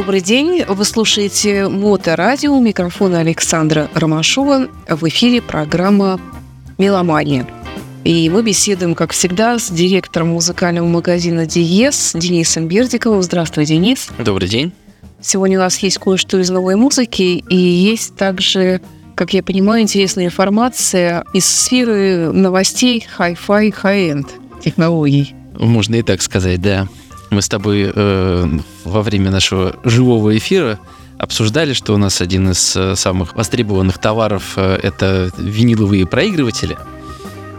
Добрый день. Вы слушаете Моторадио. У микрофона Александра Ромашова. В эфире программа «Меломания». И мы беседуем, как всегда, с директором музыкального магазина «Диез» Денисом Бердиковым. Здравствуй, Денис. Добрый день. Сегодня у нас есть кое-что из новой музыки, и есть также, как я понимаю, интересная информация из сферы новостей Hi-Fi High-End технологий. Можно и так сказать, да. Мы с тобой э, во время нашего живого эфира обсуждали, что у нас один из э, самых востребованных товаров э, это виниловые проигрыватели.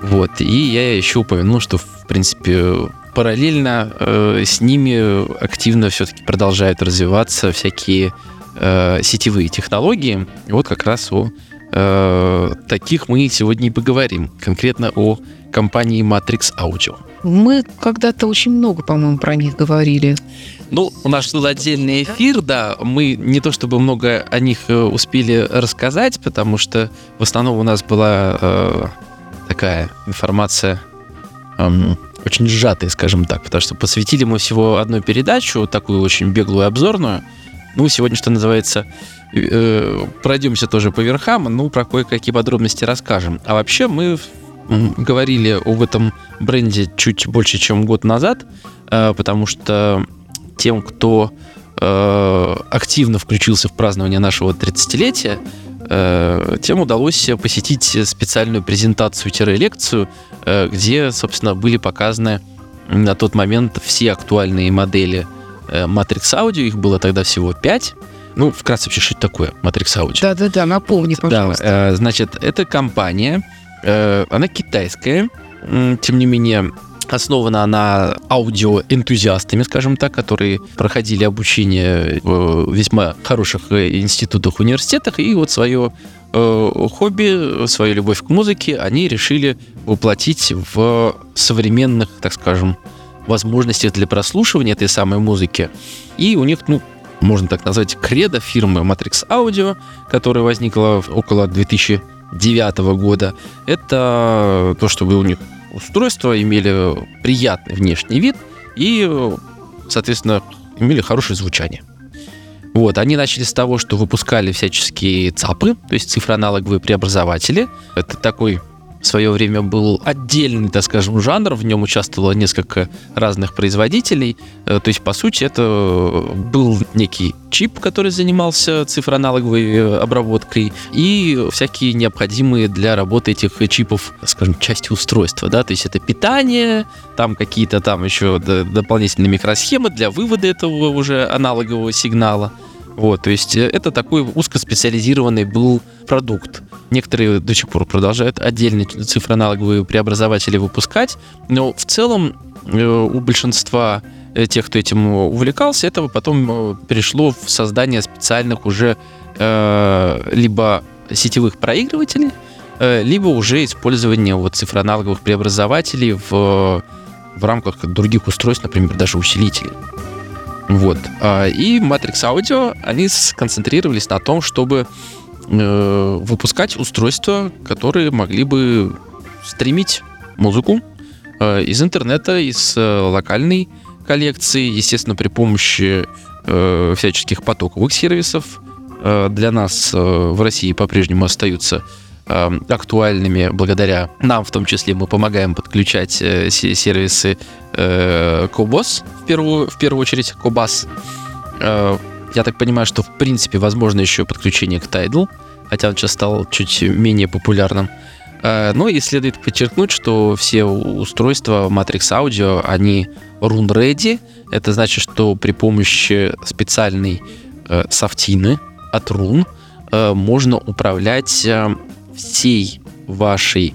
Вот. И я еще упомянул, что, в принципе, параллельно э, с ними активно все-таки продолжают развиваться всякие э, сетевые технологии. И вот как раз о э, таких мы сегодня и поговорим. Конкретно о компании Matrix Audio. Мы когда-то очень много, по-моему, про них говорили. Ну, у нас был отдельный эфир, да. Мы не то чтобы много о них э, успели рассказать, потому что в основном у нас была э, такая информация эм, очень сжатая, скажем так, потому что посвятили мы всего одну передачу, такую очень беглую обзорную. Ну, сегодня, что называется, э, пройдемся тоже по верхам, ну, про кое-какие подробности расскажем. А вообще мы говорили об этом бренде чуть больше, чем год назад, э, потому что тем, кто э, активно включился в празднование нашего 30-летия, э, тем удалось посетить специальную презентацию-лекцию, где, собственно, были показаны на тот момент все актуальные модели Matrix Audio, их было тогда всего 5, ну, вкратце вообще, что это такое Matrix Audio? Да-да-да, напомни, пожалуйста. Да, значит, это компания, она китайская, тем не менее, основана она аудиоэнтузиастами, скажем так, которые проходили обучение в весьма хороших э, институтах, университетах, и вот свое э, хобби, свою любовь к музыке они решили воплотить в современных, так скажем, возможностях для прослушивания этой самой музыки. И у них, ну, можно так назвать, кредо фирмы Matrix Audio, которая возникла около 2000 2009 года, это то, чтобы у них устройства имели приятный внешний вид и, соответственно, имели хорошее звучание. Вот, они начали с того, что выпускали всяческие ЦАПы, то есть цифроаналоговые преобразователи. Это такой в свое время был отдельный, так скажем, жанр, в нем участвовало несколько разных производителей. Э, то есть, по сути, это был некий чип, который занимался цифроаналоговой э, обработкой, и всякие необходимые для работы этих чипов, скажем, части устройства, да, то есть это питание, там какие-то там еще дополнительные микросхемы для вывода этого уже аналогового сигнала. Вот, то есть э, это такой узкоспециализированный был продукт. Некоторые до сих пор продолжают отдельные цифроаналоговые преобразователи выпускать, но в целом э, у большинства э, тех, кто этим увлекался, этого потом перешло в создание специальных уже либо сетевых проигрывателей, либо уже использование вот цифроаналоговых преобразователей в, в рамках других устройств, например, даже усилителей. Вот. А, и Matrix Audio, они сконцентрировались на том, чтобы э, выпускать устройства, которые могли бы стримить музыку э, из интернета, из э, локальной коллекции, естественно, при помощи всяческих потоковых сервисов. Для нас в России по-прежнему остаются Эм, актуальными благодаря нам, в том числе мы помогаем подключать э, сервисы э, Cobos, в первую, в первую очередь Cobas. Э, я так понимаю, что в принципе возможно еще подключение к Tidal, хотя он сейчас стал чуть менее популярным. Но и следует подчеркнуть, что все устройства Matrix Audio, они run ready. Это значит, что при помощи специальной софтины от Run можно управлять всей вашей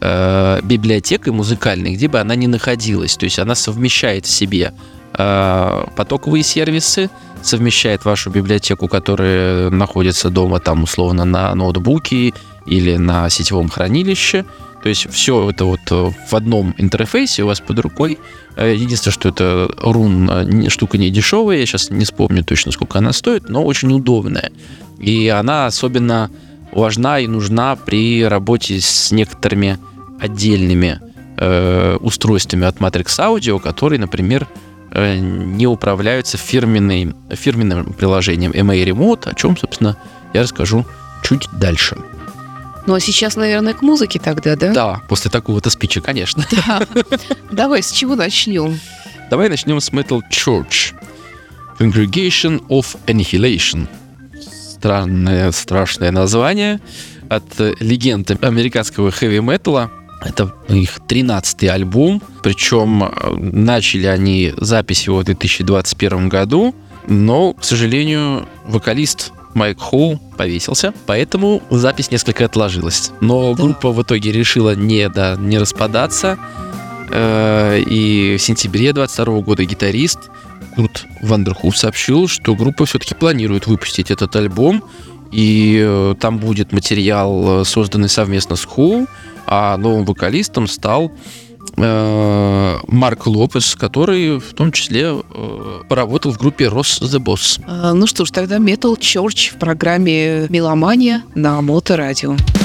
э, библиотекой музыкальной, где бы она ни находилась. То есть она совмещает в себе э, потоковые сервисы, совмещает вашу библиотеку, которая находится дома там условно на ноутбуке или на сетевом хранилище. То есть все это вот э, в одном интерфейсе у вас под рукой. Э, единственное, что это рун э, штука не дешевая, я сейчас не вспомню точно, сколько она стоит, но очень удобная. И она особенно важна и нужна при работе с некоторыми отдельными э, устройствами от Matrix Audio, которые, например, э, не управляются фирменной, фирменным приложением MA Remote, о чем, собственно, я расскажу чуть дальше. Ну а сейчас, наверное, к музыке тогда, да? Да, после такого-то спича, конечно. Да. Давай, с чего начнем? Давай начнем с Metal Church. Congregation of Annihilation. Странное, страшное название от легенды американского хэви-металла. Это их 13-й альбом, причем э, начали они запись его в 2021 году, но, к сожалению, вокалист Майк Хоу повесился, поэтому запись несколько отложилась. Но да. группа в итоге решила не, да, не распадаться, э, и в сентябре 22 года гитарист Курт Вандерхуф сообщил, что группа все-таки планирует выпустить этот альбом, и э, там будет материал, созданный совместно с Хоу, а новым вокалистом стал э, Марк Лопес, который в том числе э, поработал в группе Ross the Boss. Ну что ж, тогда Metal Church в программе «Меломания» на Моторадио. радио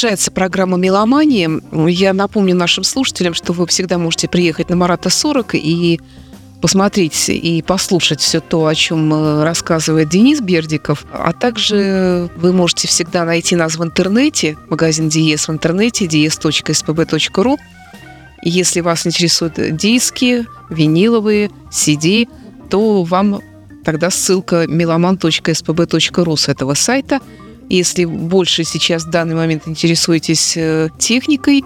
Продолжается программа «Меломания». Я напомню нашим слушателям, что вы всегда можете приехать на Марата 40 и посмотреть и послушать все то, о чем э, рассказывает Денис Бердиков. А также вы можете всегда найти нас в интернете, магазин Диес в интернете, dies.spb.ru. Если вас интересуют диски, виниловые, CD, то вам тогда ссылка meloman.spb.ru с этого сайта. Если больше сейчас в данный момент интересуетесь э, техникой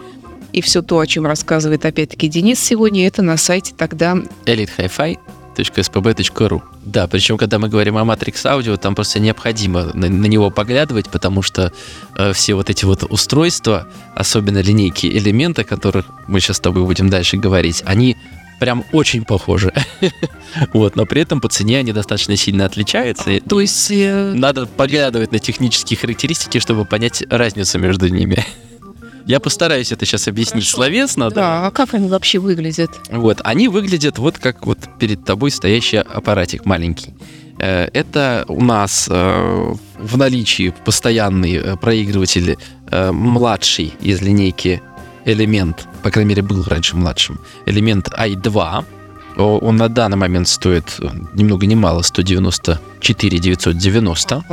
и все то, о чем рассказывает опять-таки Денис сегодня, это на сайте тогда elitehifi.spb.ru Да, причем, когда мы говорим о Matrix Audio, там просто необходимо на, на него поглядывать, потому что э, все вот эти вот устройства, особенно линейки элемента, о которых мы сейчас с тобой будем дальше говорить, они прям очень похожи. вот, но при этом по цене они достаточно сильно отличаются. То есть... Э... Надо поглядывать на технические характеристики, чтобы понять разницу между ними. Я постараюсь это сейчас объяснить Хорошо. словесно. Да. да, а как они вообще выглядят? Вот, они выглядят вот как вот перед тобой стоящий аппаратик маленький. Э, это у нас э, в наличии постоянный проигрыватель младший из линейки элемент, по крайней мере, был раньше младшим, элемент i2. Он на данный момент стоит ни много ни мало 194 990.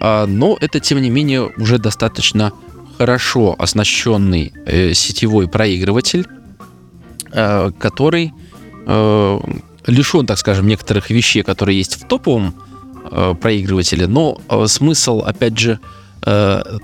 Ага. Но это, тем не менее, уже достаточно хорошо оснащенный э, сетевой проигрыватель, э, который э, лишен, так скажем, некоторых вещей, которые есть в топовом э, проигрывателе, но э, смысл, опять же, э,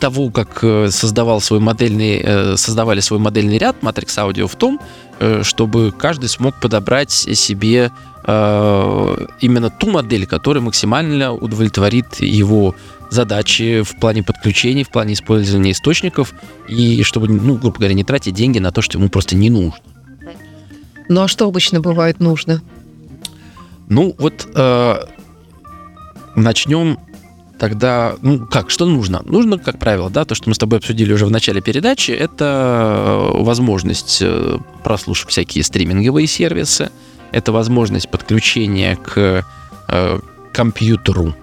того, как э, создавал свой модельный, э, создавали свой модельный ряд Matrix Audio в том, э, чтобы каждый смог подобрать себе именно ту модель, которая максимально удовлетворит его задачи в плане подключений, в плане использования источников, и чтобы, ну, грубо говоря, не тратить деньги на то, что ему просто не нужно. Ну а что обычно бывает нужно? Ну вот э, начнем тогда, ну как, что нужно? Нужно, как правило, да, то, что мы с тобой обсудили уже в начале передачи, это э, возможность э, прослушать всякие стриминговые сервисы, это возможность подключения к э, компьютеру,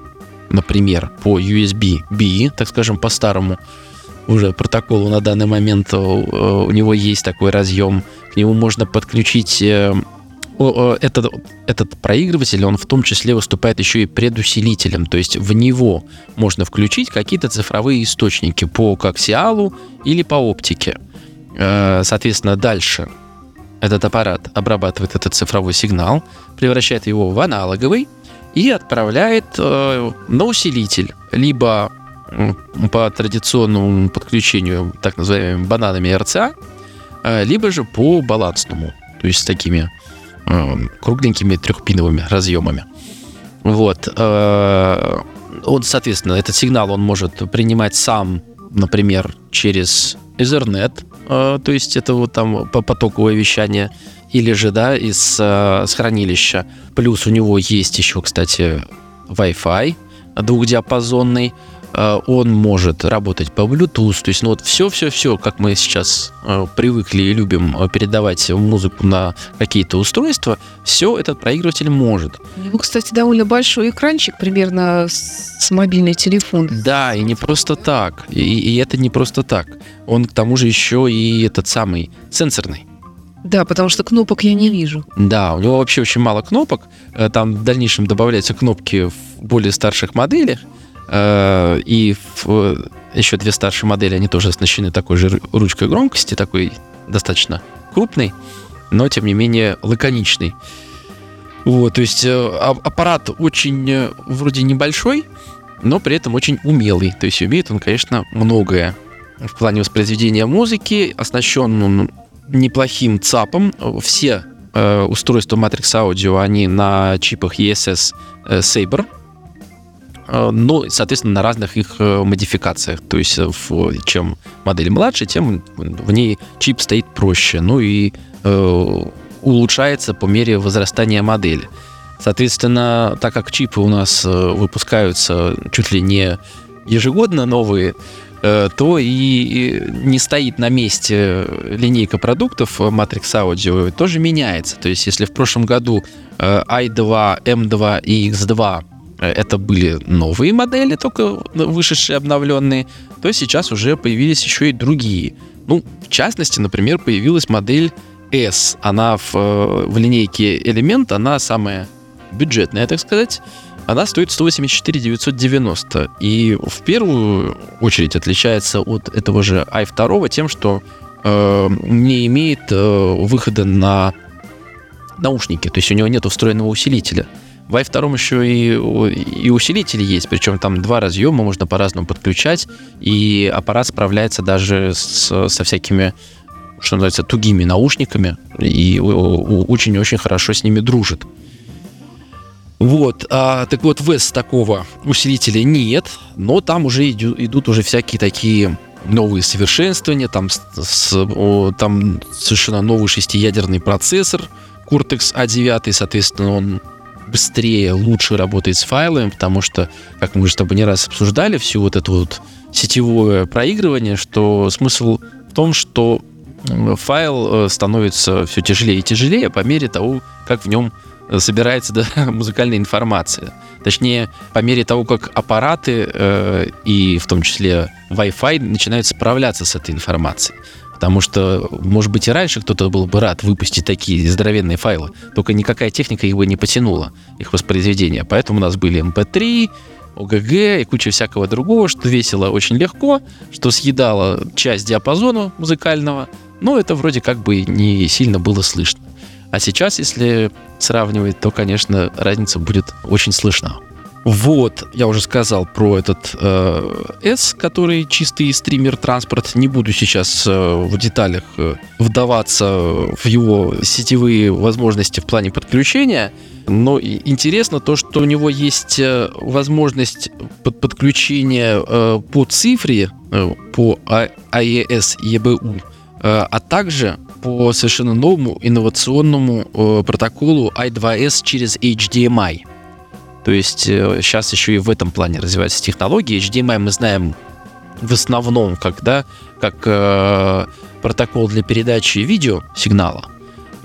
например, по USB-B, так скажем, по старому уже протоколу на данный момент у него есть такой разъем, к нему можно подключить этот, этот проигрыватель, он в том числе выступает еще и предусилителем, то есть в него можно включить какие-то цифровые источники по коаксиалу или по оптике. Э, соответственно, дальше этот аппарат обрабатывает этот цифровой сигнал, превращает его в аналоговый и отправляет э, на усилитель, либо по традиционному подключению так называемыми бананами RCA, э, либо же по балансному, то есть с такими кругленькими трехпиновыми разъемами. Вот. Э, он, соответственно, этот сигнал он может принимать сам, например, через Ethernet, э, то есть это вот там потоковое вещание, или же, да, из с хранилища. Плюс у него есть еще, кстати, Wi-Fi двухдиапазонный, Э, он может работать по Bluetooth, то есть ну вот все-все-все, как мы сейчас э, привыкли и любим э, передавать музыку на какие-то устройства, все этот проигрыватель может. У него, кстати, довольно большой экранчик, примерно с мобильный телефон. Да, и не просто так, и, и это не просто так. Он к тому же еще и этот самый сенсорный. Да, потому что кнопок я не вижу. Да, у него вообще очень мало кнопок. Там в дальнейшем добавляются кнопки в более старших моделях. Э, и в, еще две старшие модели, они тоже оснащены такой же ручкой громкости, такой достаточно крупный, но тем не менее лаконичный. Вот, то есть э, аппарат очень э, вроде небольшой, но при этом очень умелый. То есть умеет он, конечно, многое в плане воспроизведения музыки, оснащен он неплохим ЦАПом. Все э, устройства Matrix Audio, они на чипах ESS э, Saber, Но, соответственно, на разных их э, модификациях. То есть, э, чем модель младше, тем в ней чип стоит проще. Ну и э, улучшается по мере возрастания модели. Соответственно, так как чипы у нас выпускаются чуть ли не ежегодно новые, то и не стоит на месте линейка продуктов Matrix Audio, тоже меняется. То есть, если в прошлом году i2, M2 и X2 это были новые модели, только вышедшие, обновленные, то сейчас уже появились еще и другие. Ну, в частности, например, появилась модель S. Она в, в линейке Element, она самая бюджетная, так сказать. Она стоит 184 990. И в первую очередь отличается от этого же i2 тем, что э, не имеет э, выхода на наушники, то есть у него нет встроенного усилителя. В i2 еще и, и усилители есть, причем там два разъема можно по-разному подключать, и аппарат справляется даже с, со всякими, что называется, тугими наушниками, и очень-очень хорошо с ними дружит. Вот, а, так вот, в S такого усилителя нет, но там уже идут, идут уже всякие такие новые совершенствования, там, с, о, там совершенно новый шестиядерный процессор Cortex A9, соответственно, он быстрее, лучше работает с файлами, потому что, как мы уже с тобой не раз обсуждали, всю вот это вот сетевое проигрывание, что смысл в том, что файл э, становится все тяжелее и тяжелее по мере того, как в нем собирается да, музыкальная информация. Точнее, по мере того, как аппараты э, и в том числе Wi-Fi начинают справляться с этой информацией. Потому что, может быть, и раньше кто-то был бы рад выпустить такие здоровенные файлы, только никакая техника их бы не потянула, их воспроизведение. Поэтому у нас были MP3, ОГГ и куча всякого другого, что весело очень легко, что съедало часть диапазона музыкального, но это вроде как бы не сильно было слышно. А сейчас, если сравнивать, то, конечно, разница будет очень слышна. Вот, я уже сказал про этот э, S, который чистый стример-транспорт. Не буду сейчас э, в деталях э, вдаваться в его сетевые возможности в плане подключения. Но интересно то, что у него есть э, возможность под подключения э, по цифре, э, по AES EBU, э, а также по совершенно новому инновационному э, протоколу I2S через HDMI. То есть э, сейчас еще и в этом плане развиваются технологии. HDMI мы знаем в основном как, да, как э, протокол для передачи видео сигнала,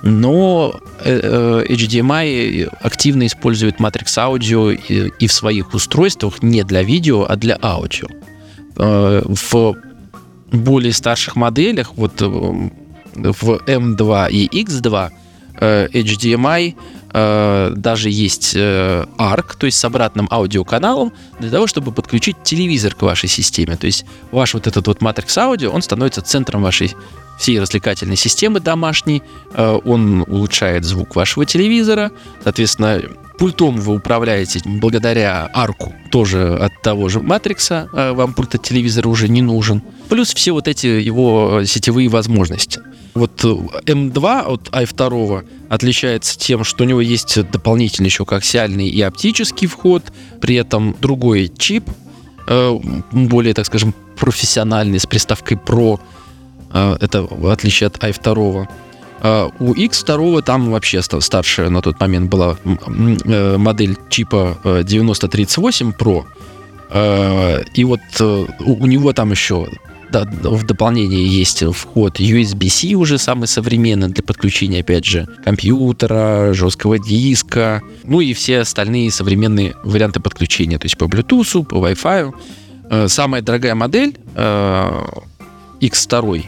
но э, э HDMI активно использует Matrix Audio и, в своих устройствах не для видео, а для аудио. Э, в более старших моделях, вот э, в M2 и X2 э, HDMI э, даже есть э, ARC, то есть с обратным аудиоканалом, для того, чтобы подключить телевизор к вашей системе. То есть ваш вот этот вот Matrix Audio, он становится центром вашей всей развлекательной системы домашней, он улучшает звук вашего телевизора, соответственно, пультом вы управляете благодаря арку тоже от того же Матрикса, вам пульт от телевизора уже не нужен. Плюс все вот эти его сетевые возможности. Вот M2 э, от i2 отличается тем, что у него есть дополнительный еще коаксиальный и оптический вход, при этом другой чип, э, более, так скажем, профессиональный, с приставкой Pro, э, это в отличие от i2. У X2 там вообще старшая на тот момент была модель чипа 9038 Pro, и вот у него там еще да, в дополнение есть вход USB-C уже самый современный для подключения, опять же, компьютера, жесткого диска, ну и все остальные современные варианты подключения, то есть по Bluetooth, по Wi-Fi. Э, самая дорогая модель э, X2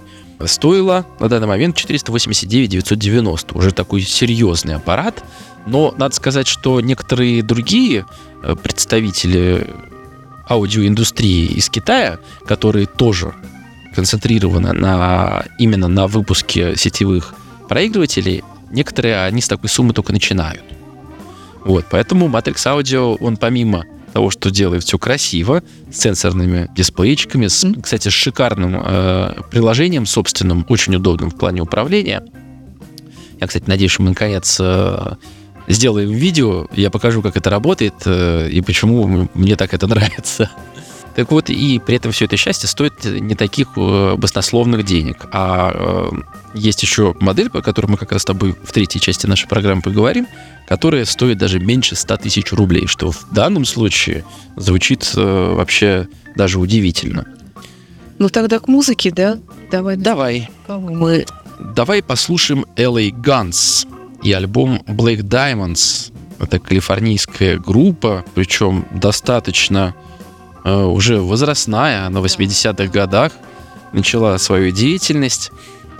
стоила на данный момент 489 990. Уже такой серьезный аппарат. Но надо сказать, что некоторые другие э, представители аудиоиндустрии из Китая, которые тоже концентрированы на, именно на выпуске сетевых проигрывателей, некоторые они с такой суммы только начинают. Вот, поэтому Matrix Audio, он помимо того, что делает все красиво, с сенсорными дисплейчиками, с, кстати, с шикарным э, приложением собственным, очень удобным в плане управления. Я, кстати, надеюсь, что мы наконец э, сделаем видео, я покажу, как это работает э, и почему мне так это нравится. Так вот, и при этом все это счастье стоит не таких э, баснословных денег. А э, есть еще модель, по которой мы как раз с тобой в третьей части нашей программы поговорим, которая стоит даже меньше 100 тысяч рублей, что в данном случае звучит вообще даже удивительно. Ну тогда к музыке, да? Давай. Давай. Кого мы? Давай послушаем LA Guns и альбом Black Diamonds. Это калифорнийская группа, причем достаточно э, уже возрастная, на 80-х годах начала свою деятельность.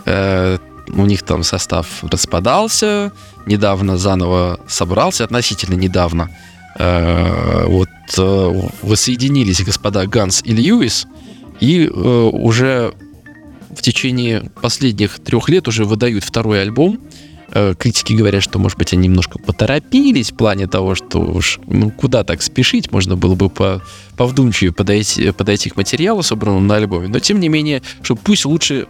Э, у них там состав распадался, недавно заново собрался, относительно недавно. Э, вот воссоединились господа Ганс и Льюис, и уже в течение последних трех лет уже выдают второй альбом. Э, критики говорят, что, может быть, они немножко поторопились в плане того, что уж ну, куда так спешить, можно было бы по, повдумчивее подойти, подойти к материалу, собранному на альбоме. Но, тем не менее, что пусть лучше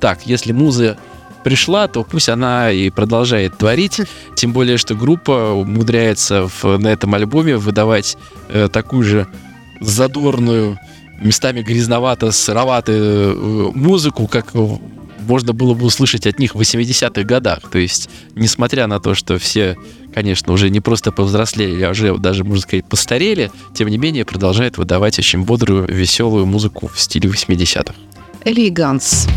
так, если муза пришла, то пусть она и продолжает творить. Тем более, что группа умудряется в, на этом альбоме выдавать э, такую же задорную, местами грязновато-сыроватую э, музыку, как можно было бы услышать от них в 80-х годах. То есть, несмотря на то, что все, конечно, уже не просто повзрослели, а уже даже, можно сказать, постарели, тем не менее продолжают выдавать очень бодрую, веселую музыку в стиле 80-х. Элеганс.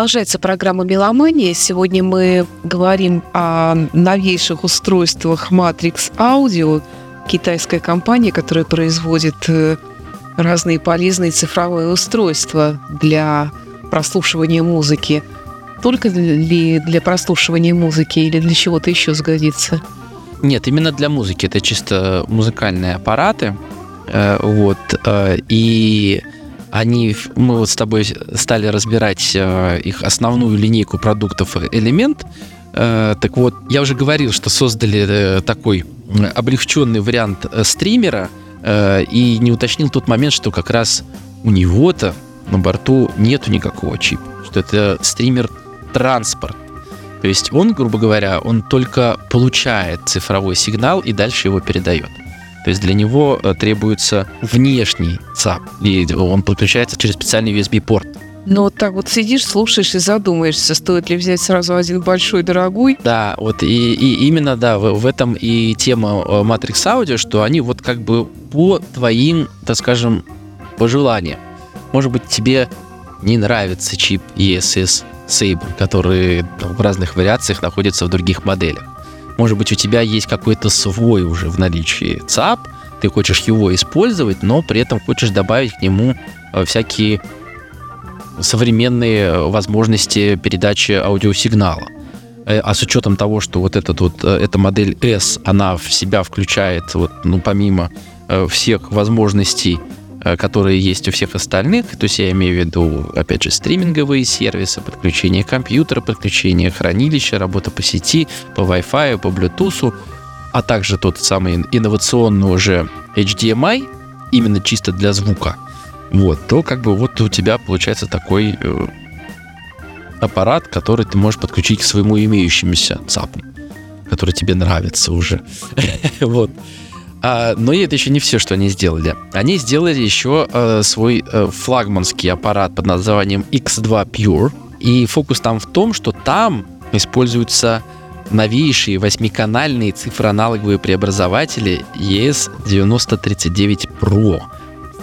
Продолжается программа «Меломания». Сегодня мы говорим о новейших устройствах Matrix Audio, китайская компания, которая производит э, разные полезные цифровые устройства для прослушивания музыки. Только ли для прослушивания музыки или для чего-то еще сгодится? Нет, именно для музыки. Это чисто музыкальные аппараты. Э, вот. Э, и они, мы вот с тобой стали разбирать э, их основную линейку продуктов элемент. Э, так вот, я уже говорил, что создали э, такой облегченный вариант э, стримера э, и не уточнил тот момент, что как раз у него-то на борту нету никакого чипа, что это стример транспорт. То есть он, грубо говоря, он только получает цифровой сигнал и дальше его передает. То есть для него э, требуется внешний ЦАП, и он подключается через специальный USB-порт. Ну вот так вот сидишь, слушаешь и задумаешься, стоит ли взять сразу один большой дорогой. Да, вот и, и именно, да, в, в этом и тема э, Matrix Audio, что они вот как бы по твоим, так скажем, пожеланиям. Может быть, тебе не нравится чип ESS Sabre, который в разных вариациях находится в других моделях. Может быть, у тебя есть какой-то свой уже в наличии ЦАП, ты хочешь его использовать, но при этом хочешь добавить к нему э, всякие современные э, возможности передачи аудиосигнала. Э, а с учетом того, что вот, этот вот эта модель S, она в себя включает, вот, ну, помимо всех возможностей, которые есть у всех остальных, то есть я имею в виду, опять же, стриминговые сервисы, подключение компьютера, подключение хранилища, работа по сети, по Wi-Fi, по Bluetooth, а также тот самый инновационный уже HDMI, именно чисто для звука – вот, то как бы вот у тебя получается такой э, аппарат, который ты можешь подключить к своему имеющемуся ЦАПу, который тебе нравится уже. вот. А, но это еще не все, что они сделали. Они сделали еще э, свой э, флагманский аппарат под названием X2 Pure. И фокус там в том, что там используются новейшие восьмиканальные цифроаналоговые преобразователи ES9039 Pro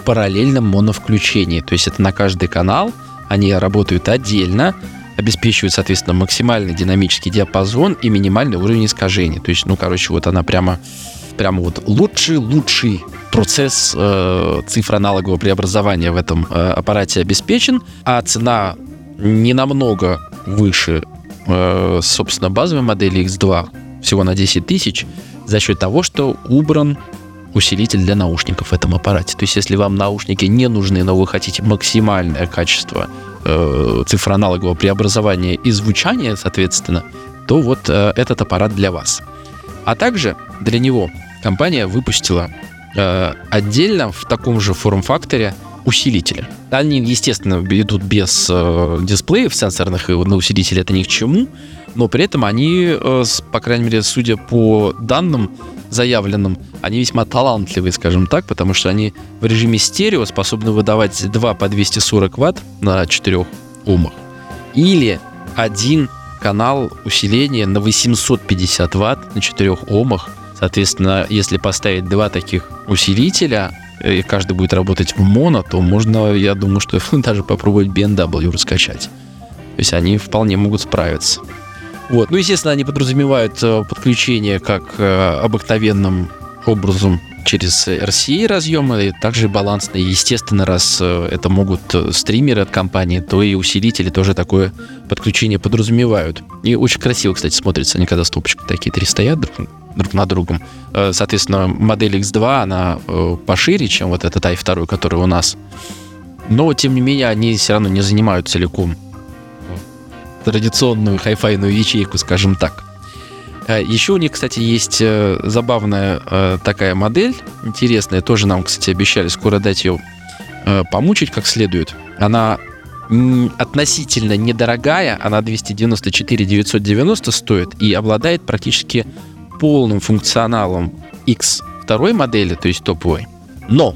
параллельном моновключении. То есть это на каждый канал, они работают отдельно, обеспечивают, соответственно, максимальный динамический диапазон и минимальный уровень искажения. То есть, ну, короче, вот она прямо, прямо вот лучший-лучший процесс э, цифроаналогового преобразования в этом э, аппарате обеспечен, а цена не намного выше, э, собственно, базовой модели X2, всего на 10 тысяч, за счет того, что убран усилитель для наушников в этом аппарате. То есть, если вам наушники не нужны, но вы хотите максимальное качество э, цифроаналогового преобразования и звучания, соответственно, то вот э, этот аппарат для вас. А также для него компания выпустила э, отдельно в таком же форм-факторе усилители. Они, естественно, идут без э, дисплеев сенсорных, и на усилителе это ни к чему, но при этом они, э, по крайней мере, судя по данным, заявленным, они весьма талантливые, скажем так, потому что они в режиме стерео способны выдавать 2 по 240 ватт на 4 омах. Или один канал усиления на 850 ватт на 4 омах. Соответственно, если поставить два таких усилителя, и каждый будет работать в моно, то можно, я думаю, что даже попробовать BMW раскачать. То есть они вполне могут справиться. Вот. Ну, естественно, они подразумевают э, подключение как э, обыкновенным образом через RCA разъемы, также балансные. Естественно, раз э, это могут стримеры от компании, то и усилители тоже такое подключение подразумевают. И очень красиво, кстати, смотрится, они когда стопочки такие три стоят друг, друг на другом. Соответственно, модель X2, она пошире, чем вот этот i2, который у нас. Но, тем не менее, они все равно не занимают целиком традиционную хай-файную ячейку, скажем так. А, Еще у них, кстати, есть э, забавная э, такая модель, интересная, тоже нам, кстати, обещали скоро дать ее э, помучить как следует. Она относительно недорогая, она 294 990 стоит и обладает практически полным функционалом X второй модели, то есть топовой. Но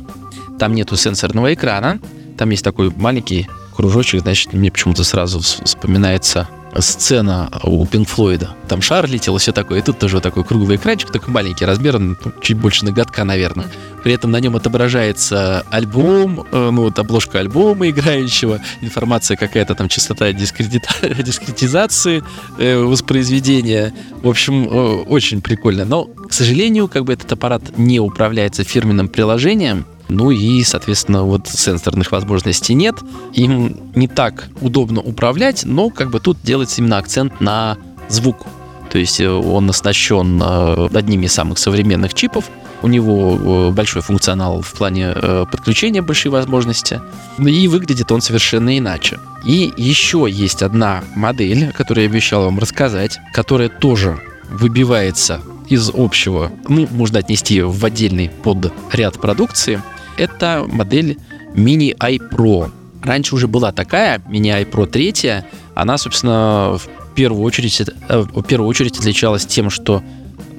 там нету сенсорного экрана, там есть такой маленький кружочек, значит, мне почему-то сразу вспоминается сцена у Пинк Флойда. Там шар летел, все такое. И тут тоже вот такой круглый экранчик, такой маленький размер, ну, чуть больше ноготка, наверное. При этом на нем отображается альбом, э, ну вот обложка альбома играющего, информация какая-то там, частота дискретизации э, воспроизведения. В общем, э, очень прикольно. Но, к сожалению, как бы этот аппарат не управляется фирменным приложением, ну и, соответственно, вот сенсорных возможностей нет. Им не так удобно управлять, но как бы тут делается именно акцент на звук. То есть э, он оснащен э, одними из самых современных чипов, у него э, большой функционал в плане подключения, большие возможности, и выглядит он совершенно иначе. И еще есть одна модель, которую я обещал вам рассказать, которая тоже выбивается из общего, ну, можно отнести ее в отдельный под ряд продукции – это модель Mini iPro. Раньше уже была такая, Mini iPro 3. Она, собственно, в первую очередь, э, в первую очередь отличалась тем, что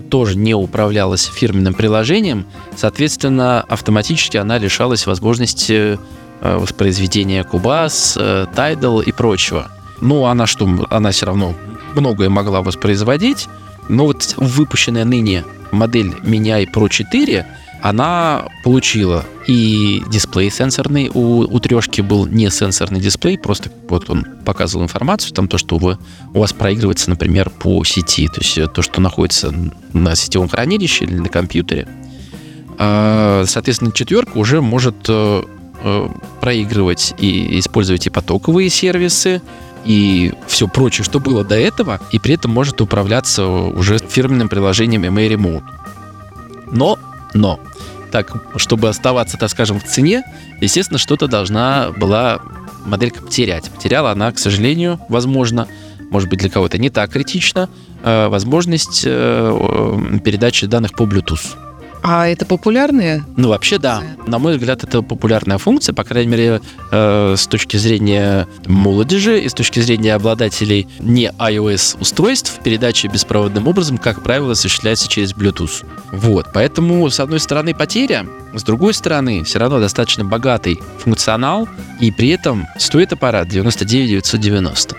тоже не управлялась фирменным приложением, соответственно, автоматически она лишалась возможности э, воспроизведения Cubase, э, Tidal и прочего. Ну, она что, она все равно многое могла воспроизводить, но вот выпущенная ныне модель Minia Pro 4 она получила и дисплей сенсорный, у, у трешки был не сенсорный дисплей, просто вот он показывал информацию, там то, что вы, у вас проигрывается, например, по сети, то есть то, что находится на сетевом хранилище или на компьютере. А, соответственно, четверка уже может э, э, проигрывать и использовать и потоковые сервисы, и все прочее, что было до этого, и при этом может управляться уже фирменным приложением MA Remote. Но, но, так, чтобы оставаться, так скажем, в цене, естественно, что-то должна была моделька потерять. Потеряла она, к сожалению, возможно, может быть, для кого-то не так критично, э, возможность э, передачи данных по Bluetooth. А это популярные? Ну, вообще, да. На мой взгляд, это популярная функция, по крайней мере, э, с точки зрения молодежи и с точки зрения обладателей не iOS устройств, передача беспроводным образом, как правило, осуществляется через Bluetooth. Вот, поэтому, с одной стороны, потеря, с другой стороны, все равно достаточно богатый функционал, и при этом стоит аппарат 99 990.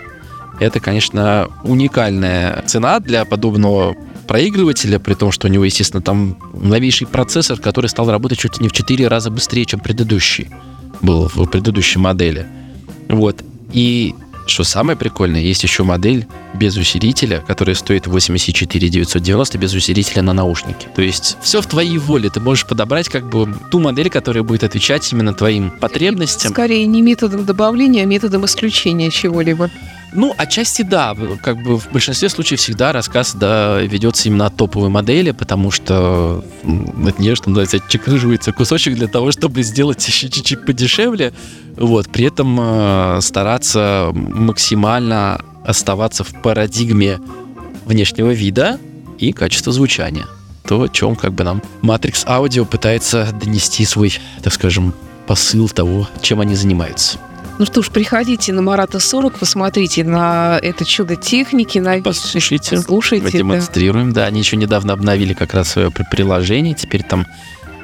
Это, конечно, уникальная цена для подобного проигрывателя, при том, что у него, естественно, там новейший процессор, который стал работать чуть не в 4 раза быстрее, чем предыдущий был в предыдущей модели. Вот. И что самое прикольное, есть еще модель без усилителя, которая стоит 84 990 без усилителя на наушники. То есть все в твоей воле. Ты можешь подобрать как бы ту модель, которая будет отвечать именно твоим потребностям. Скорее не методом добавления, а методом исключения чего-либо. Ну, отчасти да. Как бы в большинстве случаев всегда рассказ да, ведется именно от топовой модели, потому что от нее, что называется, чекрыживается кусочек для того, чтобы сделать еще чуть-чуть подешевле. Вот, при этом э, стараться максимально оставаться в парадигме внешнего вида и качества звучания. То, о чем как бы нам Matrix Audio пытается донести свой, так скажем, посыл того, чем они занимаются. Ну что ж, приходите на Марата 40, посмотрите на это чудо техники, на послушайте, послушайте продемонстрируем. Да. да, они еще недавно обновили как раз свое приложение, теперь там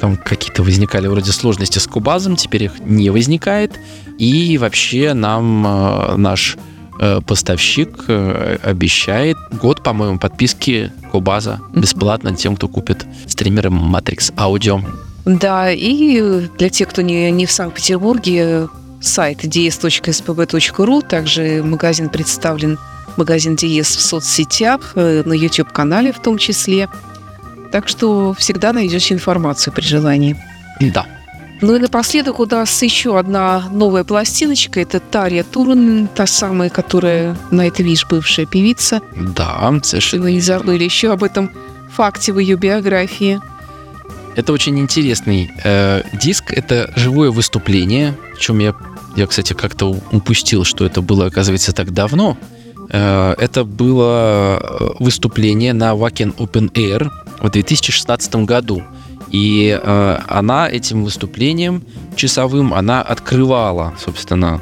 там какие-то возникали вроде сложности с Кубазом, теперь их не возникает. И вообще нам э, наш э, поставщик э, обещает год, по-моему, подписки Кубаза бесплатно тем, кто купит стримеры Matrix Audio. Да, и для тех, кто не, не в Санкт-Петербурге, сайт ds.spb.ru. Также магазин представлен, магазин DS в соцсетях, э, на YouTube-канале в том числе. Так что всегда найдешь информацию при желании. Да. Ну и напоследок у нас еще одна новая пластиночка. Это Тария Турн, та самая, которая на это видишь бывшая певица. Да, совершенно. Вы не забыли еще об этом факте в ее биографии. Это очень интересный э, диск. Это живое выступление, в чем я я, кстати, как-то упустил, что это было, оказывается, так давно. Э, это было э, выступление на Wacken Open Air в 2016 году. И э, она этим выступлением часовым, она открывала, собственно,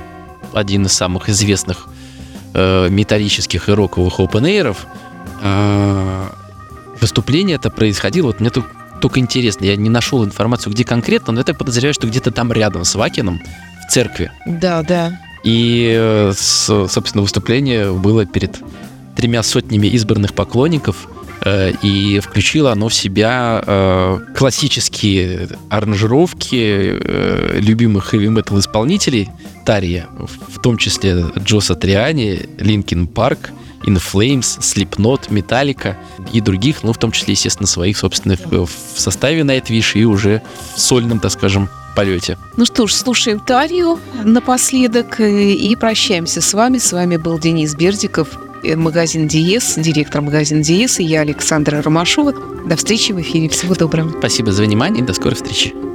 один из самых известных металлических и роковых open air. Выступление это происходило, вот мне тут только интересно, я не нашел информацию, где конкретно, но я так подозреваю, что где-то там рядом с Вакином, церкви. Да, да. И, э, собственно, выступление было перед тремя сотнями избранных поклонников, э, и включило оно в себя э, классические аранжировки любимых хэви-метал исполнителей Тария, в том числе Джо Сатриани, Linkin Park, In Flames, Slipknot, Metallica и других, ну, в том числе, естественно, своих собственных в составе Nightwish и уже в сольном, так скажем, полете. Ну что ж, слушаем Тарию напоследок э, и прощаемся с вами. С вами был Денис Бердиков, э, магазин Диез, директор магазина Диез, и я, Александра Ромашова. До встречи в эфире. Всего доброго. Спасибо за внимание и до скорой встречи.